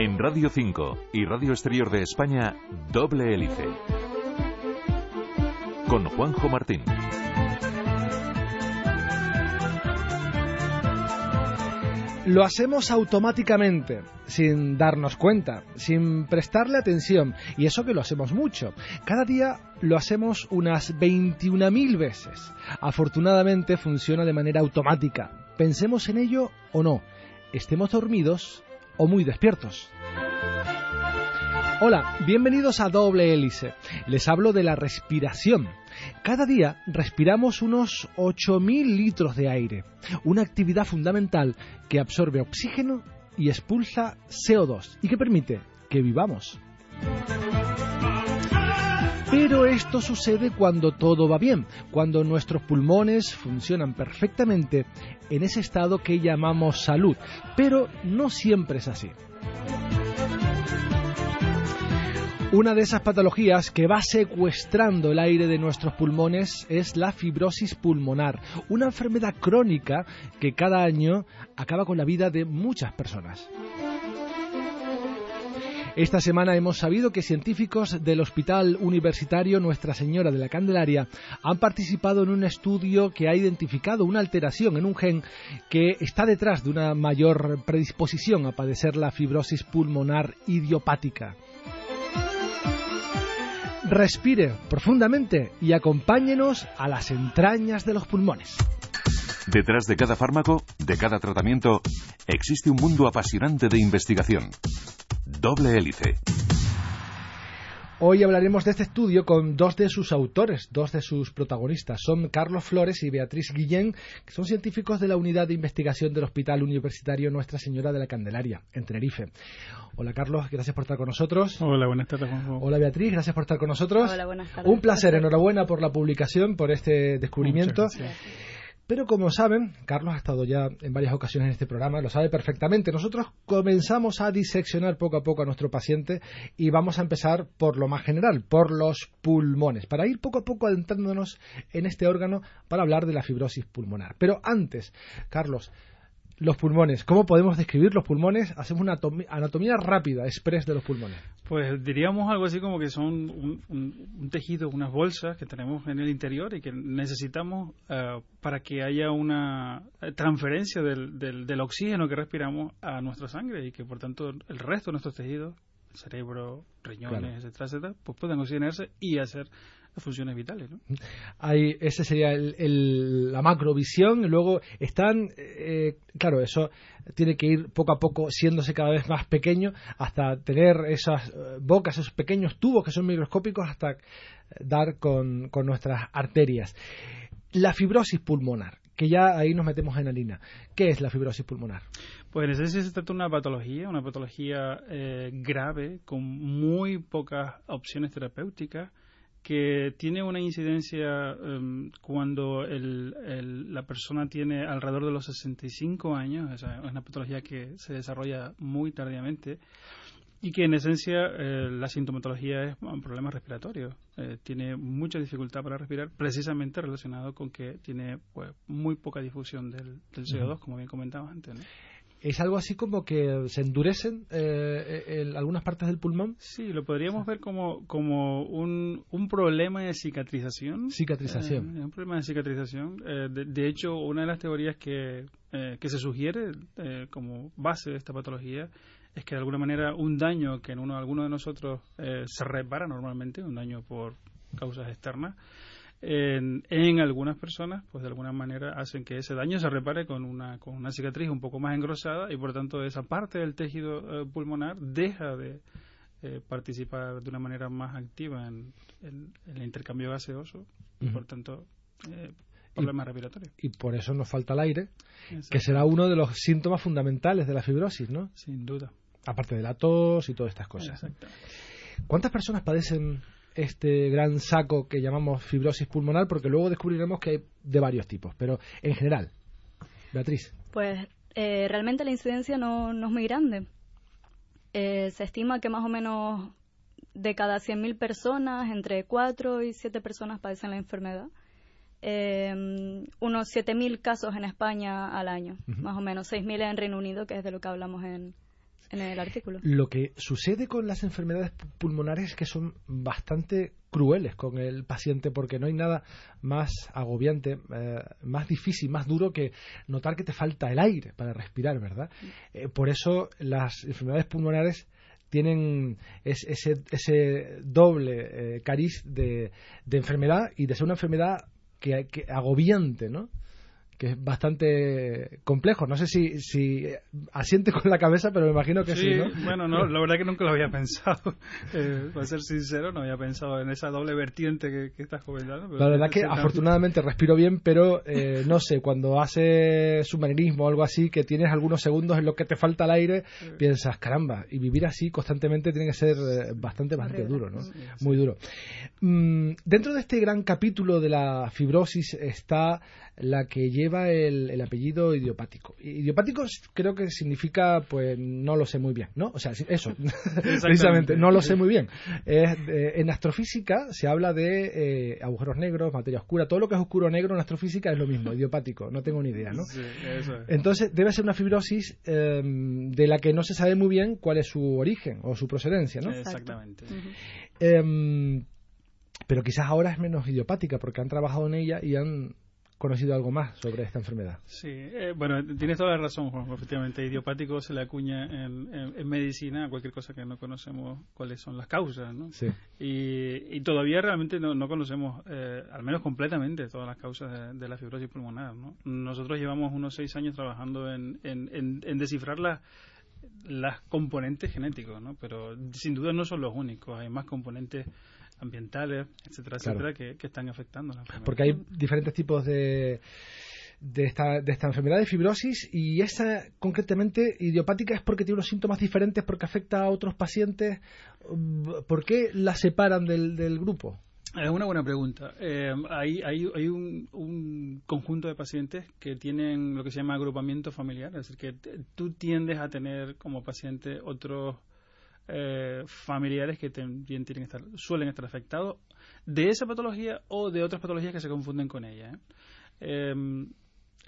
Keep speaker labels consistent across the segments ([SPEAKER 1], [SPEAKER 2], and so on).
[SPEAKER 1] En Radio 5 y Radio Exterior de España, Doble Hélice. Con Juanjo Martín.
[SPEAKER 2] Lo hacemos automáticamente, sin darnos cuenta, sin prestarle atención, y eso que lo hacemos mucho. Cada día lo hacemos unas 21.000 veces. Afortunadamente funciona de manera automática. Pensemos en ello o no, estemos dormidos o muy despiertos. Hola, bienvenidos a Doble Hélice. Les hablo de la respiración. Cada día respiramos unos 8.000 litros de aire, una actividad fundamental que absorbe oxígeno y expulsa CO2 y que permite que vivamos. Pero esto sucede cuando todo va bien, cuando nuestros pulmones funcionan perfectamente en ese estado que llamamos salud. Pero no siempre es así. Una de esas patologías que va secuestrando el aire de nuestros pulmones es la fibrosis pulmonar, una enfermedad crónica que cada año acaba con la vida de muchas personas. Esta semana hemos sabido que científicos del Hospital Universitario Nuestra Señora de la Candelaria han participado en un estudio que ha identificado una alteración en un gen que está detrás de una mayor predisposición a padecer la fibrosis pulmonar idiopática. Respire profundamente y acompáñenos a las entrañas de los pulmones.
[SPEAKER 1] Detrás de cada fármaco, de cada tratamiento, existe un mundo apasionante de investigación. Doble hélice.
[SPEAKER 2] Hoy hablaremos de este estudio con dos de sus autores, dos de sus protagonistas. Son Carlos Flores y Beatriz Guillén, que son científicos de la Unidad de Investigación del Hospital Universitario Nuestra Señora de la Candelaria, en Tenerife. Hola Carlos, gracias por estar con nosotros.
[SPEAKER 3] Hola, buenas tardes.
[SPEAKER 2] Hola Beatriz, gracias por estar con nosotros.
[SPEAKER 4] Hola, buenas tardes.
[SPEAKER 2] Un placer, enhorabuena por la publicación, por este descubrimiento. Pero como saben, Carlos ha estado ya en varias ocasiones en este programa, lo sabe perfectamente. Nosotros comenzamos a diseccionar poco a poco a nuestro paciente y vamos a empezar por lo más general, por los pulmones, para ir poco a poco adentrándonos en este órgano para hablar de la fibrosis pulmonar. Pero antes, Carlos, los pulmones, ¿cómo podemos describir los pulmones? Hacemos una anatomía rápida, express de los pulmones.
[SPEAKER 3] Pues diríamos algo así como que son un, tejido, unas bolsas que tenemos en el interior y que necesitamos eh, para que haya una transferencia del, del, oxígeno que respiramos a nuestra sangre y que por tanto el resto de nuestros tejidos, cerebro, riñones, etcétera, etcétera, pues puedan oxigenarse y hacer funciones vitales. ¿no?
[SPEAKER 2] Hay, ese sería el, la macrovisión. Luego están, eh, claro, eso tiene que ir poco a poco siéndose cada vez más pequeño hasta tener esas eh, bocas, esos pequeños tubos que son microscópicos hasta dar con, con nuestras arterias. La fibrosis pulmonar, que ya ahí nos metemos en harina. ¿Qué es la fibrosis pulmonar?
[SPEAKER 3] Pues en esencia se trata de una patología, una patología eh, grave con muy pocas opciones terapéuticas que tiene una incidencia em, cuando la persona tiene alrededor de los 65 años, es una patología que se desarrolla muy tardíamente y que en esencia eh, la sintomatología es un problema respiratorio. Eh, tiene mucha dificultad para respirar, precisamente relacionado con que tiene pues, muy poca difusión del, CO2, como bien comentaba antes. ¿no?
[SPEAKER 2] ¿Es algo así como que se endurecen eh, algunas partes del pulmón?
[SPEAKER 3] Sí, lo podríamos ver como, como un, un problema de cicatrización.
[SPEAKER 2] Cicatrización.
[SPEAKER 3] Eh, un problema de cicatrización. Eh, de, hecho, una de las teorías que, que se sugiere como base de esta patología es que de alguna manera un daño que en uno, alguno de nosotros se repara normalmente, un daño por causas externas, en, en, algunas personas, pues de alguna manera hacen que ese daño se repare con una, con una cicatriz un poco más engrosada y por tanto esa parte del tejido eh, pulmonar deja de eh, participar de una manera más activa en, el intercambio gaseoso y por tanto
[SPEAKER 2] eh,
[SPEAKER 3] problemas respiratorios.
[SPEAKER 2] Y por eso nos falta el aire, que será uno de los síntomas fundamentales de la fibrosis, ¿no?
[SPEAKER 3] Sin duda.
[SPEAKER 2] Aparte de la tos y todas estas cosas. ¿Cuántas personas padecen este gran saco que llamamos fibrosis pulmonar? Porque luego descubriremos que hay de varios tipos, pero en general. Beatriz.
[SPEAKER 4] Pues eh, realmente la incidencia no, no es muy grande. Eh, se estima que más o menos de cada 100.000 personas, entre 4 y 7 personas padecen la enfermedad. Eh, unos 7.000 casos en España al año, más o menos 6.000 en Reino Unido, que es de lo que hablamos en, en el artículo.
[SPEAKER 2] Lo que sucede con las enfermedades pulmonares es que son bastante crueles con el paciente porque no hay nada más agobiante, eh, más difícil, más duro que notar que te falta el aire para respirar, ¿verdad? Eh, por eso las enfermedades pulmonares tienen ese, ese doble eh, cariz de, de, enfermedad y de ser una enfermedad que, que agobiante, ¿no? Que es bastante complejo. No sé si, si asiente con la cabeza, pero me imagino que sí.
[SPEAKER 3] Bueno, no, la verdad que nunca lo había pensado. Eh, para ser sincero, no había pensado en esa doble vertiente que, estás comentando.
[SPEAKER 2] la verdad que afortunadamente respiro bien, pero eh, no sé, cuando haces submarinismo o algo así, que tienes algunos segundos en los que te falta el aire, piensas, caramba, y vivir así constantemente tiene que ser eh, bastante, bastante duro, ¿no? Muy duro. Mm, dentro de este gran capítulo de la fibrosis está la que lleva el, apellido idiopático. Idiopático creo que significa, pues, no lo sé muy bien, ¿no? O sea, eso, precisamente, no lo sé muy bien. en astrofísica se habla de eh, agujeros negros, materia oscura, todo lo que es oscuro negro en astrofísica es lo mismo, idiopático, no tengo ni idea, ¿no? Entonces, debe ser una fibrosis em, de la que no se sabe muy bien cuál es su origen o su procedencia, ¿no?
[SPEAKER 3] Exactamente.
[SPEAKER 2] Em, pero quizás ahora es menos idiopática porque han trabajado en ella y han conocido algo más sobre esta enfermedad.
[SPEAKER 3] Sí, eh, bueno, tienes toda la razón, Juan. Efectivamente, idiopático se le acuña en, medicina a cualquier cosa que no conocemos cuáles son las causas, ¿no?
[SPEAKER 2] Sí.
[SPEAKER 3] Y, todavía realmente no, conocemos, eh, al menos completamente, todas las causas de, la fibrosis pulmonar, ¿no? Nosotros llevamos unos seis años trabajando en, en descifrar las las componentes genéticos, ¿no? Pero sin duda no son los únicos, hay más componentes ambientales, etcétera, etcétera, que, están afectando la enfermedad.
[SPEAKER 2] Porque hay diferentes tipos de, de esta, de esta enfermedad de fibrosis y esa concretamente idiopática es porque tiene unos síntomas diferentes, porque afecta a otros pacientes. ¿Por qué la separan del, del grupo?
[SPEAKER 3] Es una buena pregunta. Eh, hay hay, hay un, un, conjunto de pacientes que tienen lo que se llama agrupamiento familiar, es decir, que tú tiendes a tener como paciente otros eh, familiares que también tienen estar, suelen estar afectados de esa patología o de otras patologías que se confunden con ella. ¿eh? Em,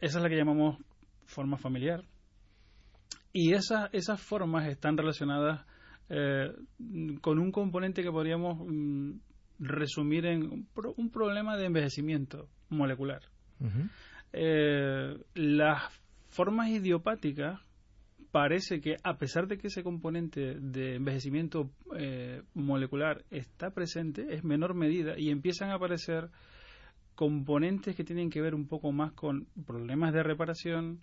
[SPEAKER 3] esa es la que llamamos forma familiar. Y esas, esas formas están relacionadas eh, con un componente que podríamos mm, resumir en un, problema de envejecimiento molecular. las formas idiopáticas parece que a pesar de que ese componente de envejecimiento eh, molecular está presente, es menor medida y empiezan a aparecer componentes que tienen que ver un poco más con problemas de reparación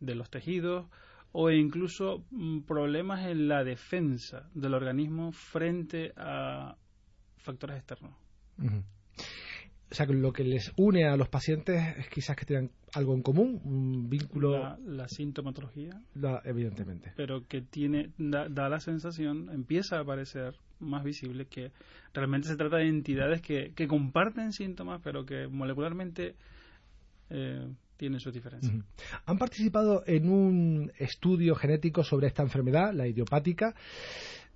[SPEAKER 3] de los tejidos o incluso mm, problemas en la defensa del organismo frente a factores externos.
[SPEAKER 2] O sea, lo que les une a los pacientes es quizás que tengan algo en común, un vínculo.
[SPEAKER 3] La, sintomatología.
[SPEAKER 2] evidentemente.
[SPEAKER 3] Pero que tiene, da, la sensación, empieza a aparecer más visible que realmente se trata de entidades que, que comparten síntomas, pero que molecularmente eh, tienen sus diferencias.
[SPEAKER 2] Han participado en un estudio genético sobre esta enfermedad, la idiopática.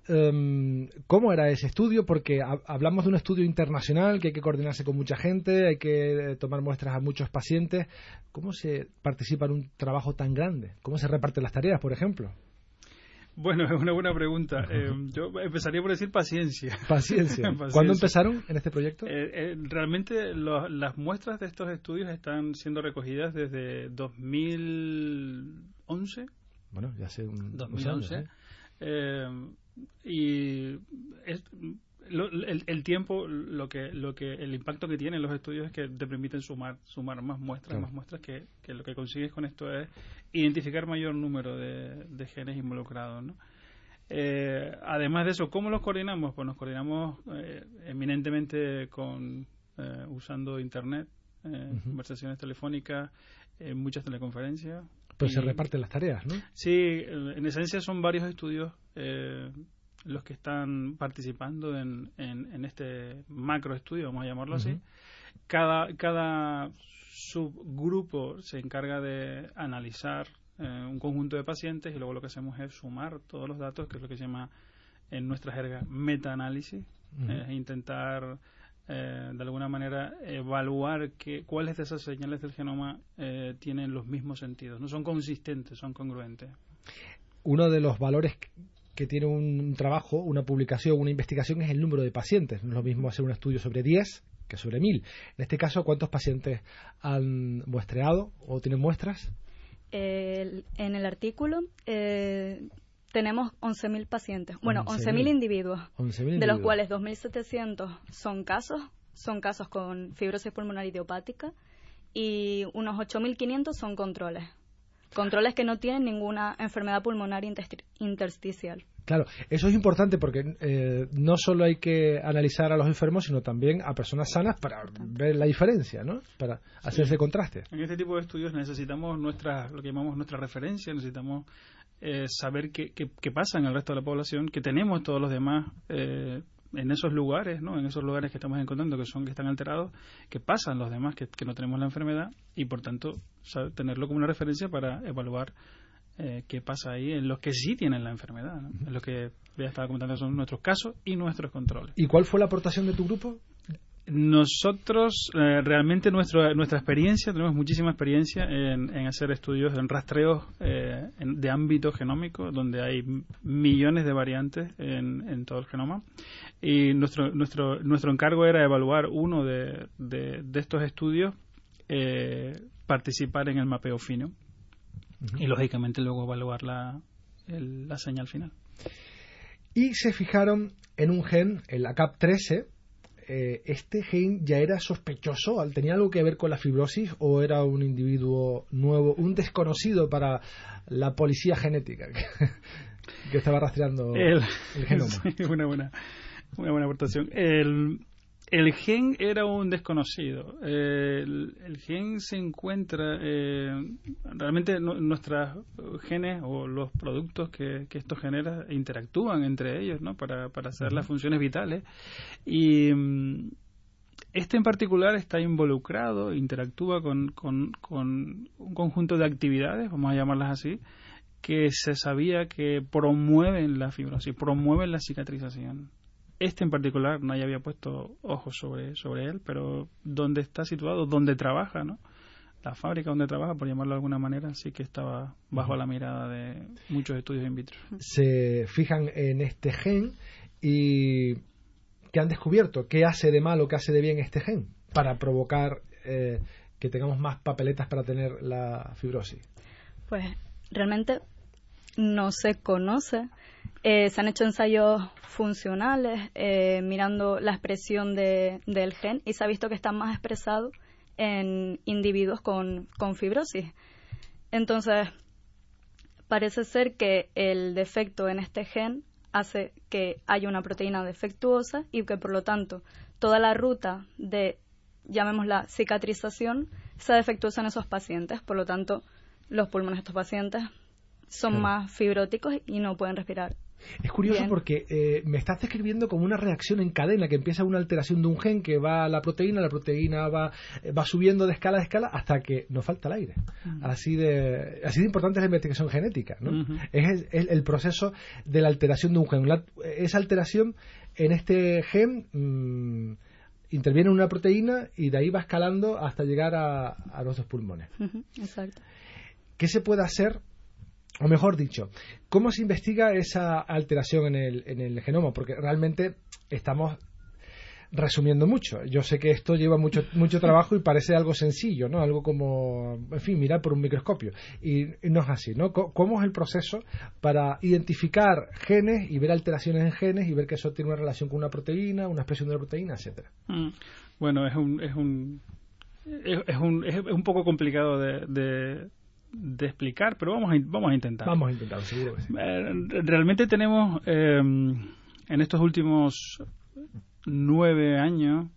[SPEAKER 2] Em, ¿Cómo era ese estudio? Porque hablamos de un estudio internacional que hay que coordinarse con mucha gente, hay que eh, tomar muestras a muchos pacientes. ¿Cómo se participa en un trabajo tan grande? ¿Cómo se reparten las tareas, por ejemplo?
[SPEAKER 3] Bueno, es una buena pregunta. Em, yo empezaría por decir paciencia.
[SPEAKER 2] Paciencia. ¿Cuándo empezaron en este proyecto?
[SPEAKER 3] Eh, eh, realmente las muestras de estos estudios están siendo recogidas desde 2011.
[SPEAKER 2] Bueno, ya hace un
[SPEAKER 3] 2011. Y el, tiempo, lo que, lo que, el impacto que tienen los estudios es que te permiten sumar, sumar más muestras, más muestras que, lo que consigues con esto es identificar mayor número de, genes involucrados, ¿no? Eh, además de eso, ¿cómo los coordinamos? Pues nos coordinamos eh, eminentemente con eh, usando internet, conversaciones telefónicas, muchas teleconferencias.
[SPEAKER 2] Pues se reparten las tareas, ¿no?
[SPEAKER 3] Sí, en esencia son varios estudios los que están participando en, en, este macro estudio, vamos a llamarlo así. Cada, cada subgrupo se encarga de analizar eh, un conjunto de pacientes y luego lo que hacemos es sumar todos los datos, que es lo que se llama en nuestra jerga metaanálisis, intentar eh, de alguna manera evaluar que, cuáles de esas señales del genoma tienen los mismos sentidos, no son consistentes, son congruentes.
[SPEAKER 2] Uno de los valores que tiene un trabajo, una publicación, una investigación es el número de pacientes. No es lo mismo hacer un estudio sobre 10 que sobre 1000. En este caso, ¿cuántos pacientes han muestreado o tienen muestras?
[SPEAKER 4] en el artículo eh, tenemos 11.000 pacientes. Bueno, 11.000 individuos, de los cuales 2.700 son casos, son casos con fibrosis pulmonar idiopática y unos 8.500 son controles. Controles que no tienen ninguna enfermedad pulmonar intersticial.
[SPEAKER 2] Claro, eso es importante porque eh, no solo hay que analizar a los enfermos, sino también a personas sanas para ver la diferencia, ¿no? Para hacer ese contraste.
[SPEAKER 3] En este tipo de estudios necesitamos nuestra, lo que llamamos nuestra referencia, necesitamos eh, saber qué, qué, pasa en el resto de la población, que tenemos todos los demás eh, en esos lugares, ¿no? En esos lugares que estamos encontrando que son que están alterados, que pasan los demás que, no tenemos la enfermedad y por tanto tenerlo como una referencia para evaluar eh, qué pasa ahí en los que sí tienen la enfermedad, en los que ya estaba comentando son nuestros casos y nuestros controles.
[SPEAKER 2] ¿Y cuál fue la aportación de tu grupo?
[SPEAKER 3] Nosotros, eh, realmente nuestra nuestra experiencia, tenemos muchísima experiencia en, hacer estudios, en rastreos eh, de ámbito genómico, donde hay millones de variantes en, todo el genoma. Y nuestro, nuestro, nuestro encargo era evaluar uno de, de, estos estudios, eh, participar en el mapeo fino y, lógicamente, luego evaluar la, la señal final.
[SPEAKER 2] Y se fijaron en un gen, el ACAP13, eh, ¿este gen ya era sospechoso? ¿Tenía algo que ver con la fibrosis o era un individuo nuevo, un desconocido para la policía genética que, estaba rastreando el, genoma?
[SPEAKER 3] una buena, una buena aportación. El, el gen era un desconocido. el, gen se encuentra, eh, realmente nuestros genes o los productos que, esto genera interactúan entre ellos ¿no? para, para hacer las funciones vitales. Y mm, este en particular está involucrado, interactúa con, con, con un conjunto de actividades, vamos a llamarlas así, que se sabía que promueven la fibrosis, promueven la cicatrización. Este en particular nadie había puesto ojos sobre, sobre él, pero donde está situado, donde trabaja, ¿no? La fábrica donde trabaja, por llamarlo de alguna manera, sí que estaba bajo la mirada de muchos estudios in vitro.
[SPEAKER 2] Se fijan en este gen y ¿qué han descubierto? ¿Qué hace de malo, qué hace de bien este gen para provocar eh, que tengamos más papeletas para tener la fibrosis?
[SPEAKER 4] Pues realmente no se conoce eh, se han hecho ensayos funcionales eh, mirando la expresión de, del gen y se ha visto que está más expresado en individuos con, con fibrosis. Entonces, parece ser que el defecto en este gen hace que haya una proteína defectuosa y que por lo tanto toda la ruta de, llamémosla cicatrización, sea defectuosa en esos pacientes. Por lo tanto, los pulmones de estos pacientes son más fibróticos y no pueden respirar.
[SPEAKER 2] Es curioso porque eh, me estás describiendo como una reacción en cadena, que empieza una alteración de un gen que va a la proteína, la proteína va, va subiendo de escala a escala hasta que nos falta el aire. Así de así de importante es la investigación genética. ¿no? Es el, proceso de la alteración de un gen. esa alteración en este gen mm, interviene en una proteína y de ahí va escalando hasta llegar a, a nuestros pulmones.
[SPEAKER 4] Exacto.
[SPEAKER 2] ¿Qué se puede hacer o mejor dicho, ¿cómo se investiga esa alteración en el, en el genoma? Porque realmente estamos resumiendo mucho. Yo sé que esto lleva mucho, mucho trabajo y parece algo sencillo, ¿no? Algo como, en fin, mirar por un microscopio. Y, no es así, ¿no? ¿Cómo es el proceso para identificar genes y ver alteraciones en genes y ver que eso tiene una relación con una proteína, una expresión de la proteína, etcétera?
[SPEAKER 3] Mm. Bueno, es un, es un es, un, es un poco complicado de explicar, pero vamos a, vamos a intentar.
[SPEAKER 2] Vamos a intentar, seguro
[SPEAKER 3] eh, realmente tenemos em, en estos últimos nueve años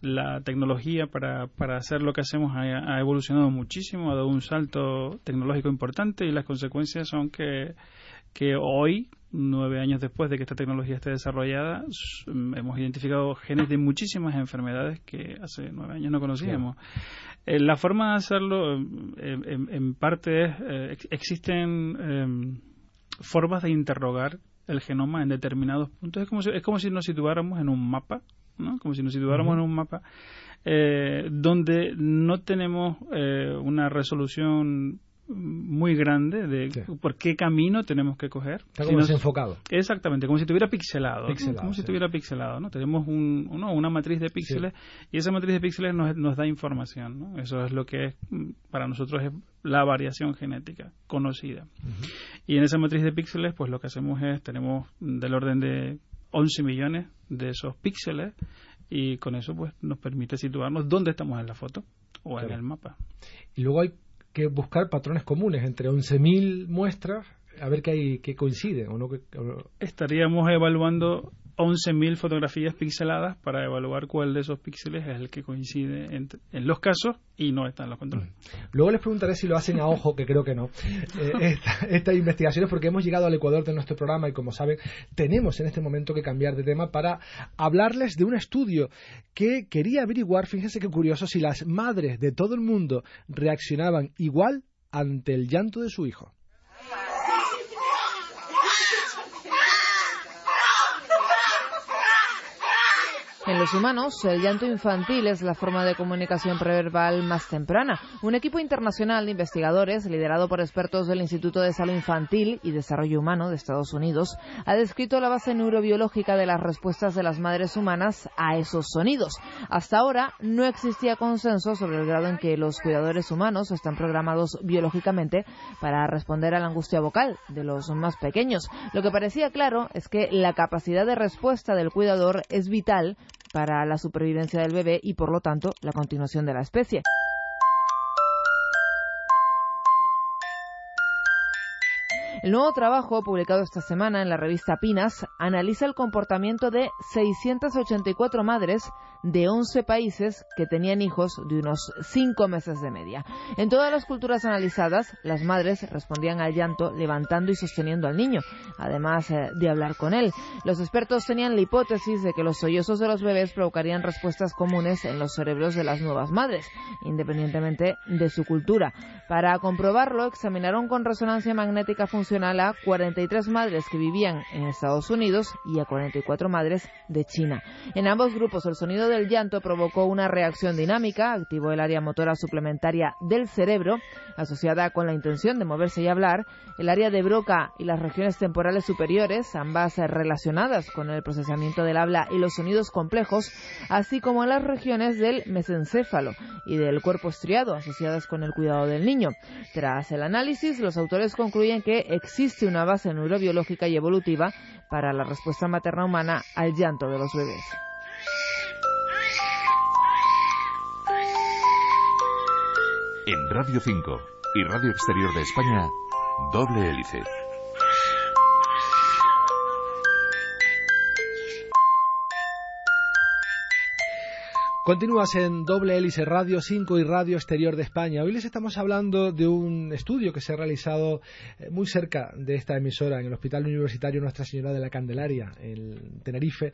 [SPEAKER 3] la tecnología para, para hacer lo que hacemos ha, evolucionado muchísimo, ha dado un salto tecnológico importante y las consecuencias son que, que hoy, nueve años después de que esta tecnología esté desarrollada, hemos identificado genes de muchísimas enfermedades que hace nueve años no conocíamos. Eh, la forma de hacerlo, en, parte, es, eh, existen em, formas de interrogar el genoma en determinados puntos. Es como si, es como si nos situáramos en un mapa, ¿no? Como si nos situáramos en un mapa eh, donde no tenemos eh, una resolución muy grande de por qué camino tenemos que coger.
[SPEAKER 2] Está como desenfocado.
[SPEAKER 3] Exactamente, como si estuviera pixelado. como si estuviera pixelado, ¿no? Tenemos un, una matriz de píxeles y esa matriz de píxeles nos, nos da información, ¿no? Eso es lo que es, para nosotros es la variación genética conocida. Y en esa matriz de píxeles, pues lo que hacemos es, tenemos del orden de 11 millones de esos píxeles y con eso pues nos permite situarnos dónde estamos en la foto o en el mapa.
[SPEAKER 2] Y luego hay que buscar patrones comunes entre 11.000 muestras a ver qué hay que coincide o no
[SPEAKER 3] estaríamos evaluando 11.000 fotografías pixeladas para evaluar cuál de esos píxeles es el que coincide en, los casos y no está en los controles. Mm.
[SPEAKER 2] Luego les preguntaré si lo hacen a ojo, que creo que no, eh, estas investigaciones, porque hemos llegado al Ecuador de nuestro programa y como saben, tenemos en este momento que cambiar de tema para hablarles de un estudio que quería averiguar, fíjense qué curioso, si las madres de todo el mundo reaccionaban igual ante el llanto de su hijo.
[SPEAKER 5] En los humanos, el llanto infantil es la forma de comunicación preverbal más temprana. Un equipo internacional de investigadores, liderado por expertos del Instituto de Salud Infantil y Desarrollo Humano de Estados Unidos, ha descrito la base neurobiológica de las respuestas de las madres humanas a esos sonidos. Hasta ahora no existía consenso sobre el grado en que los cuidadores humanos están programados biológicamente para responder a la angustia vocal de los más pequeños. Lo que parecía claro es que la capacidad de respuesta del cuidador es vital para la supervivencia del bebé y, por lo tanto, la continuación de la especie. El nuevo trabajo, publicado esta semana en la revista Pinas, analiza el comportamiento de 684 madres de 11 países que tenían hijos de unos 5 meses de media. En todas las culturas analizadas, las madres respondían al llanto levantando y sosteniendo al niño, además eh, de hablar con él. Los expertos tenían la hipótesis de que los sollozos de los bebés provocarían respuestas comunes en los cerebros de las nuevas madres, independientemente de su cultura. Para comprobarlo, examinaron con resonancia magnética funcional a 43 madres que vivían en Estados Unidos y a 44 madres de China. En ambos grupos el sonido del llanto provocó una reacción dinámica, activó el área motora suplementaria del cerebro, asociada con la intención de moverse y hablar, el área de Broca y las regiones temporales superiores, ambas relacionadas con el procesamiento del habla y los sonidos complejos, así como las regiones del mesencéfalo y del cuerpo estriado, asociadas con el cuidado del niño. Tras el análisis, los autores concluyen que existe una base neurobiológica y evolutiva para la respuesta materna humana al llanto de los bebés.
[SPEAKER 1] En Radio 5 y Radio Exterior de España, doble hélice.
[SPEAKER 2] Continúas en Doble Hélice Radio 5 y Radio Exterior de España. Hoy les estamos hablando de un estudio que se ha realizado eh, muy cerca de esta emisora, en el Hospital Universitario Nuestra Señora de la Candelaria, en Tenerife,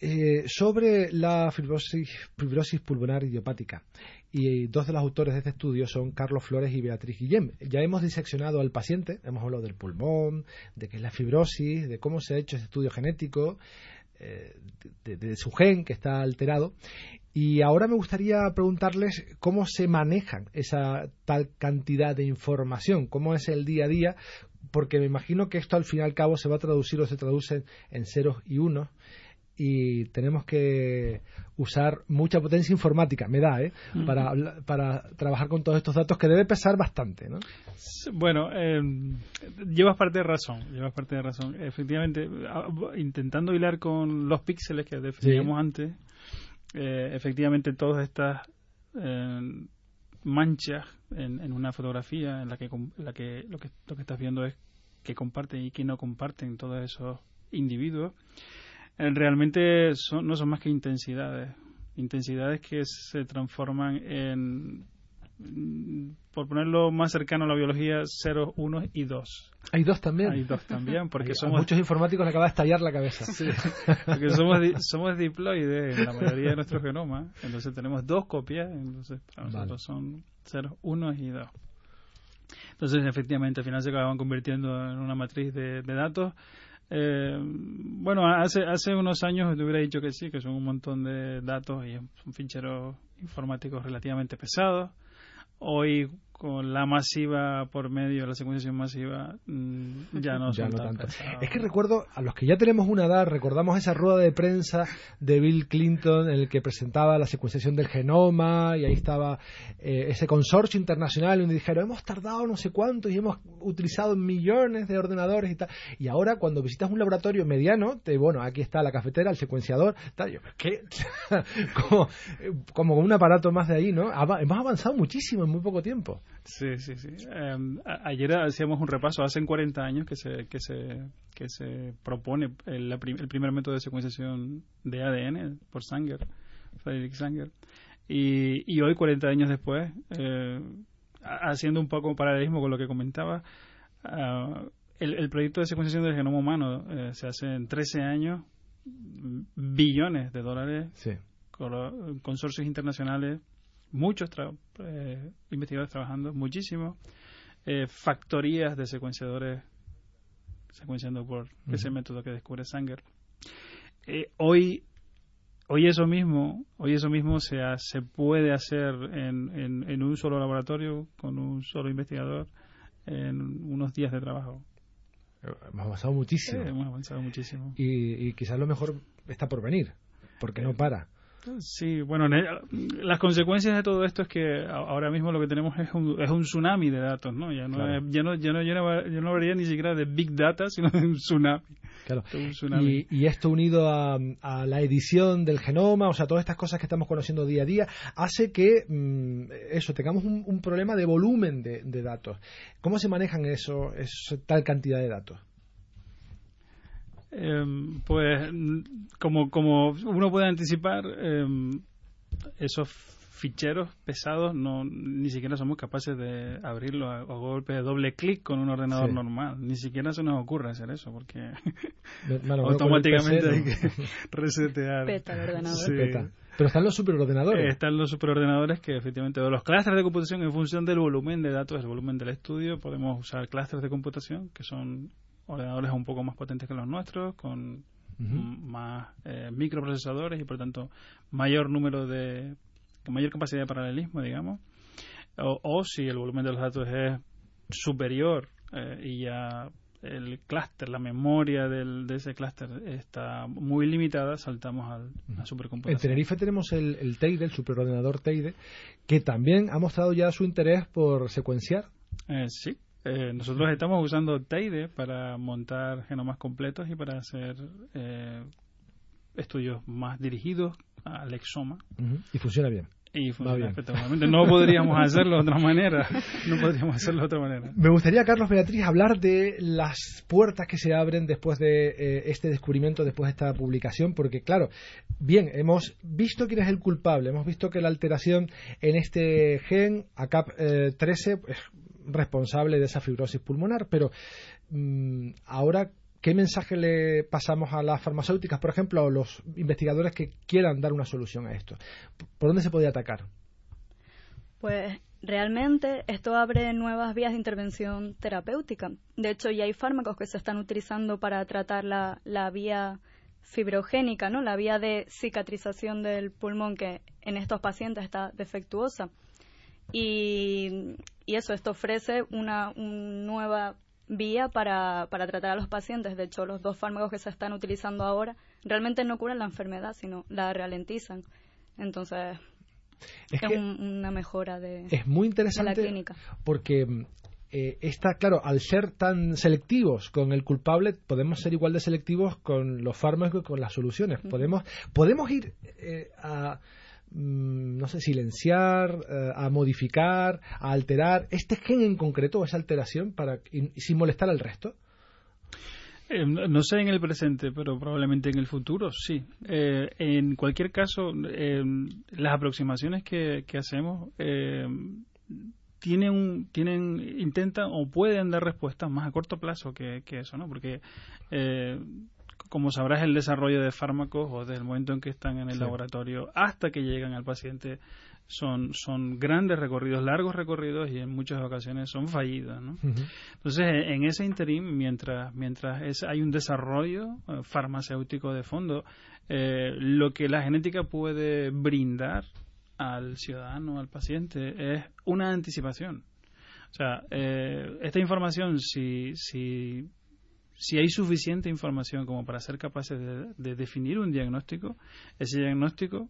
[SPEAKER 2] eh, sobre la fibrosis, fibrosis, pulmonar idiopática. Y dos de los autores de este estudio son Carlos Flores y Beatriz Guillem. Ya hemos diseccionado al paciente, hemos hablado del pulmón, de qué es la fibrosis, de cómo se ha hecho este estudio genético, eh, de, su gen que está alterado. Y ahora me gustaría preguntarles cómo se manejan esa tal cantidad de información, cómo es el día a día, porque me imagino que esto al fin y al cabo se va a traducir o se traduce en ceros y unos y tenemos que usar mucha potencia informática, me da, ¿eh? para, para trabajar con todos estos datos que debe pesar bastante, ¿no?
[SPEAKER 3] Bueno, eh, llevas parte de razón, llevas parte de razón. Efectivamente, intentando hilar con los píxeles que definíamos antes, eh, efectivamente todas estas eh, manchas en, en, una fotografía en la que, la que, lo que lo que estás viendo es que comparten y que no comparten todos esos individuos realmente no son más que intensidades intensidades que se transforman en por ponerlo más cercano a la biología, 0, 1 y 2.
[SPEAKER 2] Hay dos también.
[SPEAKER 3] Hay dos también, porque
[SPEAKER 2] somos... muchos informáticos le acaba de estallar la cabeza.
[SPEAKER 3] Sí, porque somos, somos diploides en la mayoría de nuestro genoma, entonces tenemos dos copias, entonces para nosotros son 0, 1 y 2. Entonces, efectivamente, al final se acaban convirtiendo en una matriz de, datos. Eh, bueno, hace, hace unos años te hubiera dicho que sí, que son un montón de datos y son ficheros informáticos relativamente pesados. Hoy con la masiva por medio, la secuenciación masiva, mm, ya no son tanto.
[SPEAKER 2] Es que recuerdo, a los que ya tenemos una edad, recordamos esa rueda de prensa de Bill Clinton en el que presentaba la secuenciación del genoma y ahí estaba eh, ese consorcio internacional donde dijeron, hemos tardado no sé cuánto y hemos utilizado millones de ordenadores y tal. Y ahora cuando visitas un laboratorio mediano, te, bueno, aquí está la cafetera, el secuenciador, tal, yo, ¿qué? como, como un aparato más de ahí, ¿no? Hemos avanzado muchísimo en muy poco tiempo.
[SPEAKER 3] Sí, sí, sí. Em, ayer hacíamos un repaso. Hace 40 años que se, que se, que se propone el, el primer método de secuenciación de ADN por Sanger, Frederick Sanger. Y, y hoy, 40 años después, eh, haciendo un poco paralelismo con lo que comentaba, ah, el, el, proyecto de secuenciación del genoma humano eh, se hace en 13 años, billones de dólares, con consorcios internacionales muchos eh, investigadores trabajando, muchísimos, eh, factorías de secuenciadores secuenciando por ese método que descubre Sanger. Eh, hoy, hoy eso mismo, hoy eso mismo se, se puede hacer en, en, un solo laboratorio con un solo investigador en unos días de trabajo.
[SPEAKER 2] Hemos avanzado muchísimo.
[SPEAKER 3] hemos avanzado muchísimo.
[SPEAKER 2] Y, y quizás lo mejor está por venir, porque no para.
[SPEAKER 3] Sí, bueno, las consecuencias de todo esto es que ahora mismo lo que tenemos es un, es un tsunami de datos, ¿no? Ya no, ya no, ya no, ya no, hablaría ni siquiera de big data, sino de un tsunami.
[SPEAKER 2] Claro. Y, esto unido a, la edición del genoma, o sea, todas estas cosas que estamos conociendo día a día, hace que mm, eso, tengamos un, problema de volumen de, de, datos. ¿Cómo se manejan eso, esa tal cantidad de datos?
[SPEAKER 3] Em, pues como, como uno puede anticipar, em, esos ficheros pesados no ni siquiera somos capaces de abrirlo a, golpe de doble clic con un ordenador normal. Ni siquiera se nos ocurre hacer eso porque automáticamente hay que resetear.
[SPEAKER 4] Peta el ordenador.
[SPEAKER 2] Pero están los superordenadores.
[SPEAKER 3] están los superordenadores que efectivamente, los clústeres de computación en función del volumen de datos, el volumen del estudio, podemos usar clústeres de computación que son ordenadores un poco más potentes que los nuestros, con más eh, microprocesadores y por tanto mayor número de con mayor capacidad de paralelismo, digamos. O, si el volumen de los datos es superior eh, y ya el clúster, la memoria del, de ese clúster está muy limitada, saltamos al, a supercomputación.
[SPEAKER 2] En Tenerife tenemos el, el Teide, el superordenador Teide, que también ha mostrado ya su interés por secuenciar.
[SPEAKER 3] Eh, sí, eh, nosotros estamos usando Teide para montar genomas completos y para hacer eh, estudios más dirigidos al exoma.
[SPEAKER 2] Y funciona bien.
[SPEAKER 3] Y funciona perfectamente. No podríamos hacerlo de otra manera. No podríamos hacerlo de otra manera.
[SPEAKER 2] Me gustaría, Carlos Beatriz, hablar de las puertas que se abren después de eh, este descubrimiento, después de esta publicación, porque, claro, bien, hemos visto quién es el culpable. Hemos visto que la alteración en este gen, ACAP13, responsable de esa fibrosis pulmonar. Pero mm, ahora, ¿qué mensaje le pasamos a las farmacéuticas, por ejemplo, o los investigadores que quieran dar una solución a esto? ¿Por dónde se podría atacar?
[SPEAKER 4] Pues realmente esto abre nuevas vías de intervención terapéutica. De hecho, ya hay fármacos que se están utilizando para tratar la, la vía fibrogénica, ¿no? La vía de cicatrización del pulmón que en estos pacientes está defectuosa. Y, eso, esto ofrece una, nueva vía para, para tratar a los pacientes. De hecho, los dos fármacos que se están utilizando ahora realmente no curan la enfermedad, sino la ralentizan. Entonces, es, una mejora de,
[SPEAKER 2] es muy interesante
[SPEAKER 4] la clínica.
[SPEAKER 2] Porque eh, está claro, al ser tan selectivos con el culpable, podemos ser igual de selectivos con los fármacos y con las soluciones. Podemos, podemos ir eh, a no sé, silenciar, eh, a modificar, a alterar este gen en concreto esa alteración para sin molestar al resto?
[SPEAKER 3] Eh, no sé en el presente, pero probablemente en el futuro, sí. Eh, en cualquier caso, las aproximaciones que, hacemos tienen, tienen, intentan o pueden dar respuestas más a corto plazo que, eso, ¿no? Porque como sabrás, el desarrollo de fármacos o desde el momento en que están en el laboratorio hasta que llegan al paciente son, son grandes recorridos, largos recorridos y en muchas ocasiones son fallidos. ¿no? Entonces, en ese interín, mientras, mientras es, hay un desarrollo eh, farmacéutico de fondo, eh, lo que la genética puede brindar al ciudadano, al paciente, es una anticipación. O sea, eh, esta información, si, si, si hay suficiente información como para ser capaces de, de definir un diagnóstico, ese diagnóstico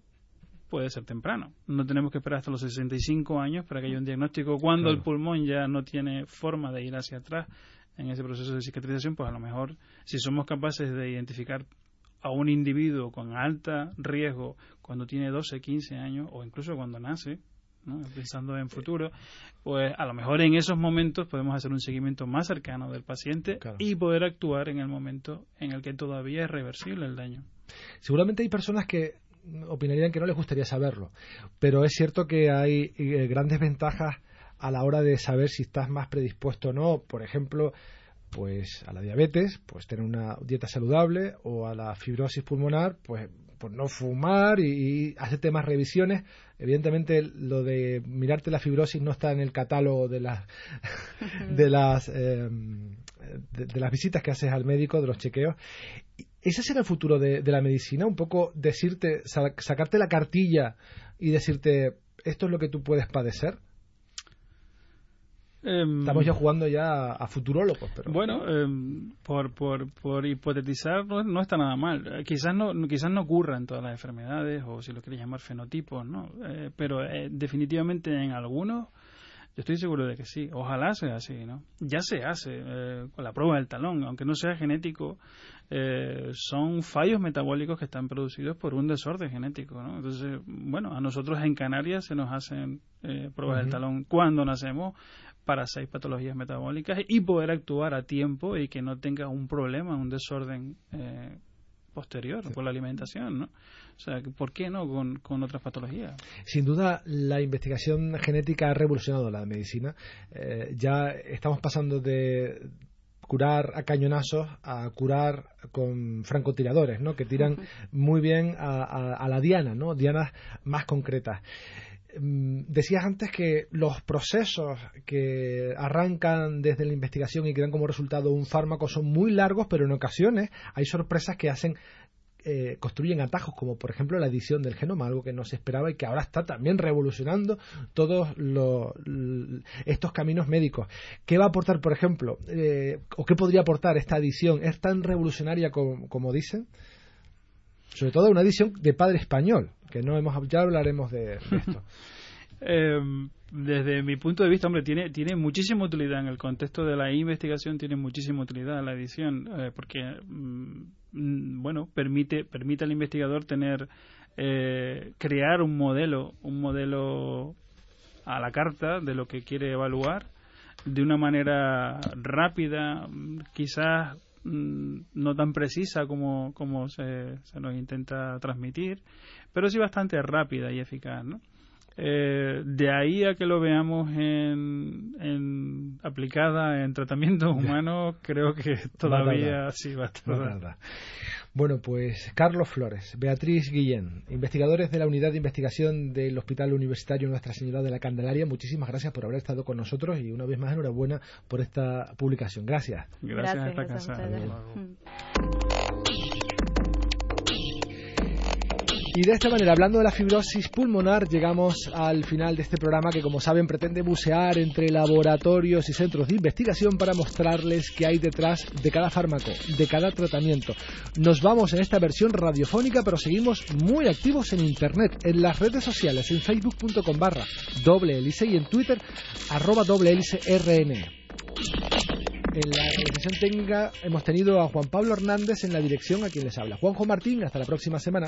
[SPEAKER 3] puede ser temprano. No tenemos que esperar hasta los 65 años para que haya un diagnóstico. Cuando el pulmón ya no tiene forma de ir hacia atrás en ese proceso de cicatrización, pues a lo mejor si somos capaces de identificar a un individuo con alto riesgo cuando tiene 12, 15 años o incluso cuando nace, pensando en futuro, pues a lo mejor en esos momentos podemos hacer un seguimiento más cercano del paciente y poder actuar en el momento en el que todavía es reversible el daño.
[SPEAKER 2] Seguramente hay personas que opinarían que no les gustaría saberlo. Pero es cierto que hay eh, grandes ventajas a la hora de saber si estás más predispuesto o no. Por ejemplo, pues a la diabetes, pues tener una dieta saludable o a la fibrosis pulmonar, pues por no fumar y, hacerte más revisiones. Evidentemente, lo de mirarte la fibrosis no está en el catálogo de las de las eh, de, las visitas que haces al médico, de los chequeos. ¿Ese será el futuro de, la medicina? Un poco decirte, sacarte la cartilla y decirte, esto es lo que tú puedes padecer. Em, Estamos ya jugando ya a, futurólogos, pero
[SPEAKER 3] bueno, em, por, por, por hipotetizar no, está nada mal. Quizás no quizás no ocurra en todas las enfermedades o si lo quieres llamar fenotipos, no. Eh, pero eh, definitivamente en algunos yo estoy seguro de que sí. Ojalá sea así, ¿no? Ya se hace eh, con la prueba del talón, aunque no sea genético, eh, son fallos metabólicos que están producidos por un desorden genético, ¿no? Entonces, bueno, a nosotros en Canarias se nos hacen eh, pruebas del talón cuando nacemos para seis patologías metabólicas y poder actuar a tiempo y que no tenga un problema, un desorden posterior por la alimentación, ¿no? O sea, ¿por qué no con, otras patologías?
[SPEAKER 2] Sin duda, la investigación genética ha revolucionado la medicina. Eh, ya estamos pasando de curar a cañonazos a curar con francotiradores, ¿no? Que tiran muy bien a, la diana, ¿no? Dianas más concretas decías antes que los procesos que arrancan desde la investigación y que dan como resultado un fármaco son muy largos, pero en ocasiones hay sorpresas que hacen eh, construyen atajos, como por ejemplo la edición del genoma, algo que no se esperaba y que ahora está también revolucionando todos estos caminos médicos. ¿Qué va a aportar, por ejemplo, eh, o qué podría aportar esta edición? ¿Es tan revolucionaria como, dicen? Sobre todo una edición de padre español, que no hemos ya hablaremos de, esto.
[SPEAKER 3] Em, desde mi punto de vista, hombre, tiene, tiene muchísima utilidad en el contexto de la investigación, tiene muchísima utilidad la edición, eh, porque mm, Mm, bueno, permite, permite al investigador tener, eh, crear un modelo, un modelo a la carta de lo que quiere evaluar de una manera rápida, quizás mm, no tan precisa como, como se, se, nos intenta transmitir, pero sí bastante rápida y eficaz, ¿no? Eh, de ahí a que lo veamos en, en aplicada en tratamientos humanos, creo que todavía sí va a estar.
[SPEAKER 2] Bueno, pues Carlos Flores, Beatriz Guillén, investigadores de la Unidad de Investigación del Hospital Universitario Nuestra Señora de la Candelaria, muchísimas gracias por haber estado con nosotros y una vez más enhorabuena por esta publicación. Gracias.
[SPEAKER 3] Gracias, a esta casa.
[SPEAKER 2] Y de esta manera, hablando de la fibrosis pulmonar, llegamos al final de este programa que, como saben, pretende bucear entre laboratorios y centros de investigación para mostrarles qué hay detrás de cada fármaco, de cada tratamiento. Nos vamos en esta versión radiofónica, pero seguimos muy activos en Internet, en las redes sociales, en facebook.com barra doble hélice y en Twitter arroba doble hélice rn. En la realización técnica hemos tenido a Juan Pablo Hernández en la dirección a quien les habla. Juanjo Martín, hasta la próxima semana.